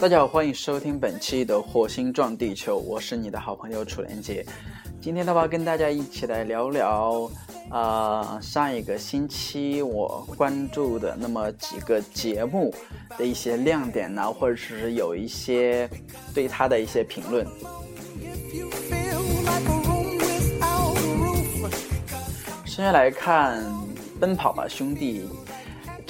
大家好，欢迎收听本期的《火星撞地球》，我是你的好朋友楚连杰。今天的话，跟大家一起来聊聊，啊，上一个星期我关注的那么几个节目的一些亮点呢，或者是有一些对他的一些评论。首先来看《奔跑吧兄弟》。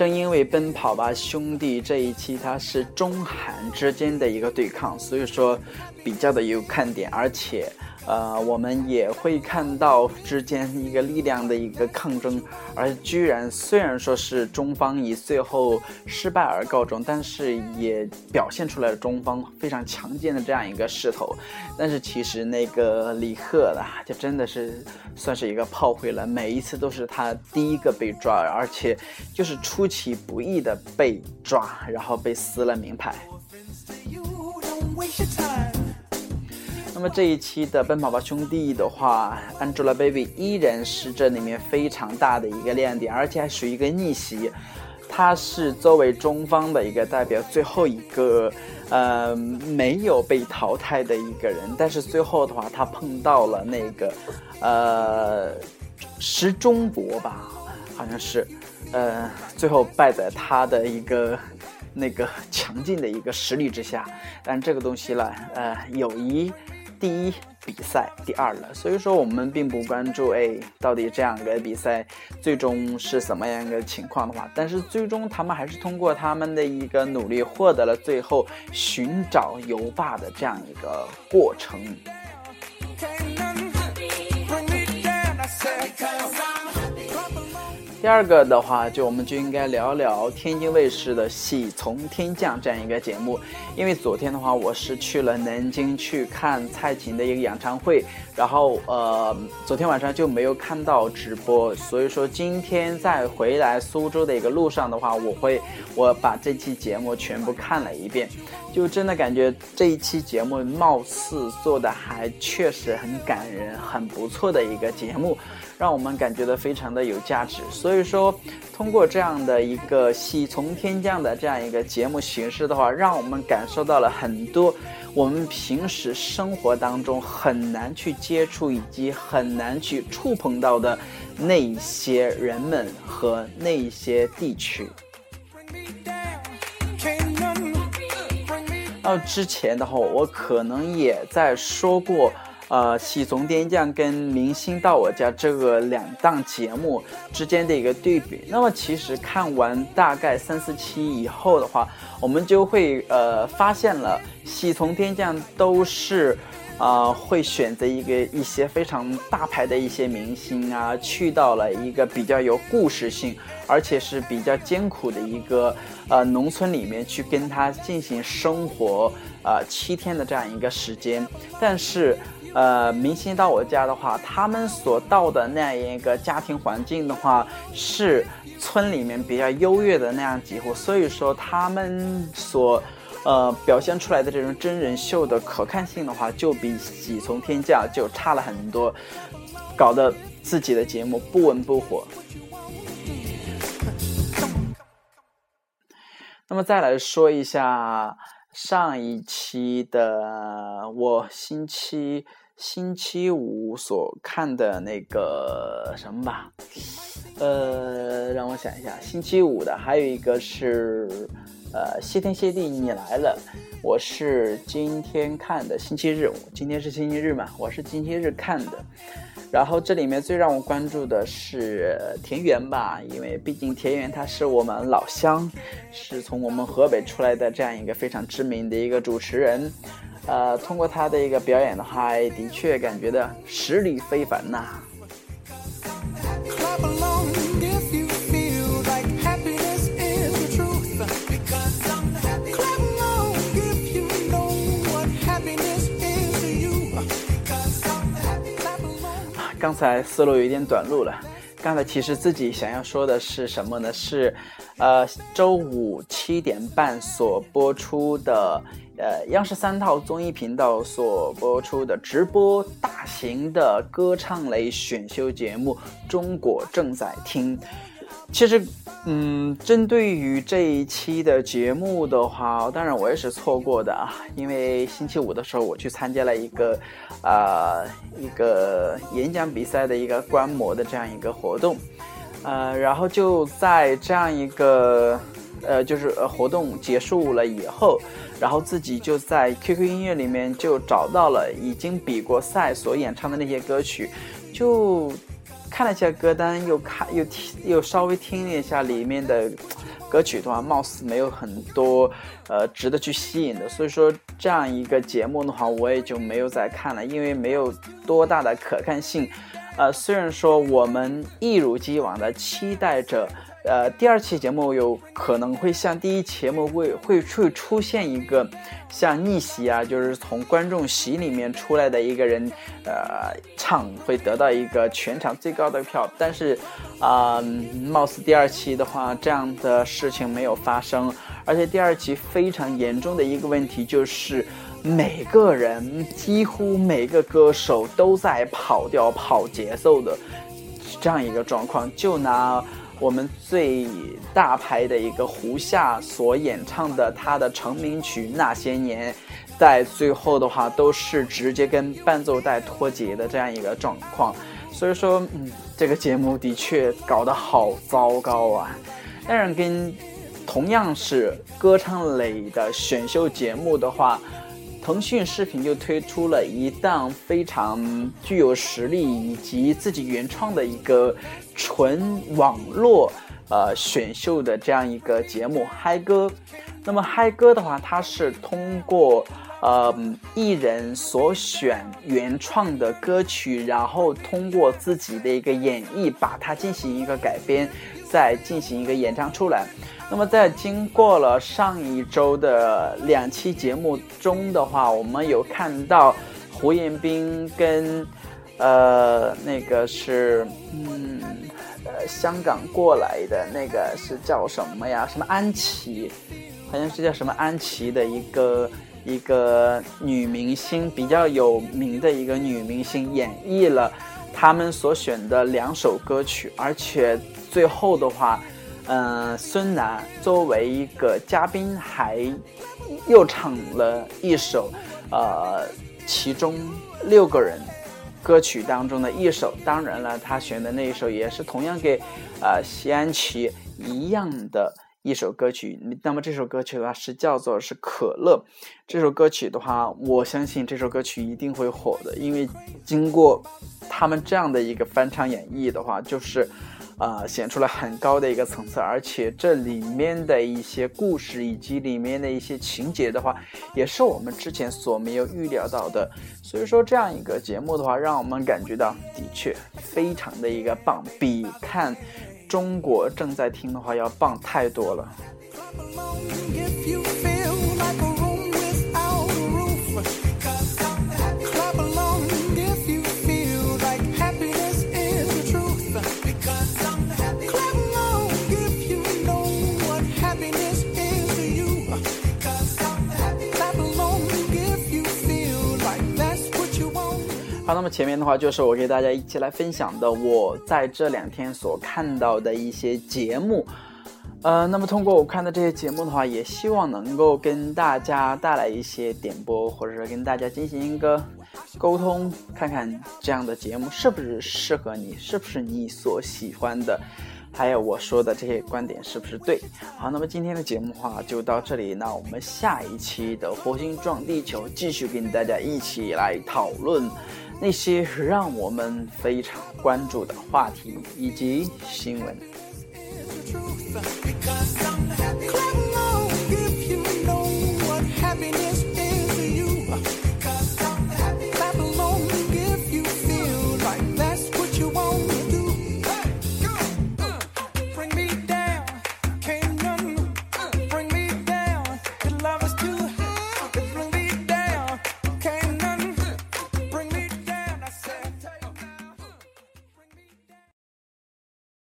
正因为《奔跑吧兄弟》这一期它是中韩之间的一个对抗，所以说比较的有看点，而且。呃，我们也会看到之间一个力量的一个抗争，而居然虽然说是中方以最后失败而告终，但是也表现出来了中方非常强健的这样一个势头。但是其实那个李贺啦，就真的是算是一个炮灰了，每一次都是他第一个被抓，而且就是出其不意的被抓，然后被撕了名牌。那么这一期的《奔跑吧兄弟》的话，Angelababy 依然是这里面非常大的一个亮点，而且还属于一个逆袭。她是作为中方的一个代表，最后一个呃没有被淘汰的一个人。但是最后的话，她碰到了那个呃石中博吧，好像是，呃最后败在他的一个那个强劲的一个实力之下。但这个东西呢，呃友谊。第一比赛第二了，所以说我们并不关注哎，到底这样一个比赛最终是什么样一个情况的话，但是最终他们还是通过他们的一个努力，获得了最后寻找油霸的这样一个过程。第二个的话，就我们就应该聊聊天津卫视的《喜从天降》这样一个节目，因为昨天的话，我是去了南京去看蔡琴的一个演唱会，然后呃，昨天晚上就没有看到直播，所以说今天在回来苏州的一个路上的话，我会我把这期节目全部看了一遍，就真的感觉这一期节目貌似做的还确实很感人，很不错的一个节目。让我们感觉到非常的有价值，所以说，通过这样的一个喜从天降的这样一个节目形式的话，让我们感受到了很多我们平时生活当中很难去接触以及很难去触碰到的那些人们和那些地区。那之前的话，我可能也在说过。呃，喜从天降跟明星到我家这个两档节目之间的一个对比，那么其实看完大概三四期以后的话，我们就会呃发现了喜从天降都是，啊会选择一个一些非常大牌的一些明星啊，去到了一个比较有故事性，而且是比较艰苦的一个呃农村里面去跟他进行生活啊七天的这样一个时间，但是。呃，明星到我家的话，他们所到的那样一个家庭环境的话，是村里面比较优越的那样几户，所以说他们所呃表现出来的这种真人秀的可看性的话，就比喜从天降就差了很多，搞得自己的节目不温不火。那么再来说一下上一期的我星期。星期五所看的那个什么吧，呃，让我想一下，星期五的还有一个是，呃，谢天谢地你来了，我是今天看的星期日，今天是星期日嘛，我是星期日看的，然后这里面最让我关注的是田园吧，因为毕竟田园他是我们老乡，是从我们河北出来的这样一个非常知名的一个主持人。呃，通过他的一个表演的话，的确感觉到实力非凡呐。刚才思路有点短路了。刚才其实自己想要说的是什么呢？是，呃，周五七点半所播出的。呃，央视三套综艺频道所播出的直播大型的歌唱类选秀节目《中国正在听》，其实，嗯，针对于这一期的节目的话，当然我也是错过的啊，因为星期五的时候我去参加了一个，呃，一个演讲比赛的一个观摩的这样一个活动，呃，然后就在这样一个，呃，就是活动结束了以后，然后自己就在 QQ 音乐里面就找到了已经比过赛所演唱的那些歌曲，就。看了一下歌单，又看又听又稍微听了一下里面的歌曲的话，貌似没有很多呃值得去吸引的，所以说这样一个节目的话，我也就没有再看了，因为没有多大的可看性。呃，虽然说我们一如既往的期待着。呃，第二期节目有可能会像第一期节目会会会出现一个像逆袭啊，就是从观众席里面出来的一个人，呃，唱会得到一个全场最高的票。但是，啊，貌似第二期的话，这样的事情没有发生。而且第二期非常严重的一个问题就是，每个人几乎每个歌手都在跑调、跑节奏的这样一个状况。就拿。我们最大牌的一个胡夏所演唱的他的成名曲《那些年》，在最后的话都是直接跟伴奏带脱节的这样一个状况，所以说，嗯，这个节目的确搞得好糟糕啊。当然，跟同样是歌唱类的选秀节目的话。腾讯视频就推出了一档非常具有实力以及自己原创的一个纯网络呃选秀的这样一个节目《嗨歌》。那么《嗨歌》的话，它是通过呃艺人所选原创的歌曲，然后通过自己的一个演绎，把它进行一个改编，再进行一个演唱出来。那么在经过了上一周的两期节目中的话，我们有看到胡彦斌跟呃那个是嗯呃香港过来的那个是叫什么呀？什么安琪？好像是叫什么安琪的一个一个女明星，比较有名的一个女明星，演绎了他们所选的两首歌曲，而且最后的话。嗯，孙楠作为一个嘉宾，还又唱了一首，呃，其中六个人歌曲当中的一首。当然了，他选的那一首也是同样给呃谢安琪一样的一首歌曲。那么这首歌曲的话是叫做是可乐。这首歌曲的话，我相信这首歌曲一定会火的，因为经过他们这样的一个翻唱演绎的话，就是。啊，显出了很高的一个层次，而且这里面的一些故事以及里面的一些情节的话，也是我们之前所没有预料到的。所以说，这样一个节目的话，让我们感觉到的确非常的一个棒，比看中国正在听的话要棒太多了。好，那么前面的话就是我给大家一起来分享的我在这两天所看到的一些节目，呃，那么通过我看的这些节目的话，也希望能够跟大家带来一些点播，或者说跟大家进行一个沟通，看看这样的节目是不是适合你，是不是你所喜欢的。还有我说的这些观点是不是对？好，那么今天的节目话就到这里，那我们下一期的火星撞地球继续跟大家一起来讨论那些让我们非常关注的话题以及新闻。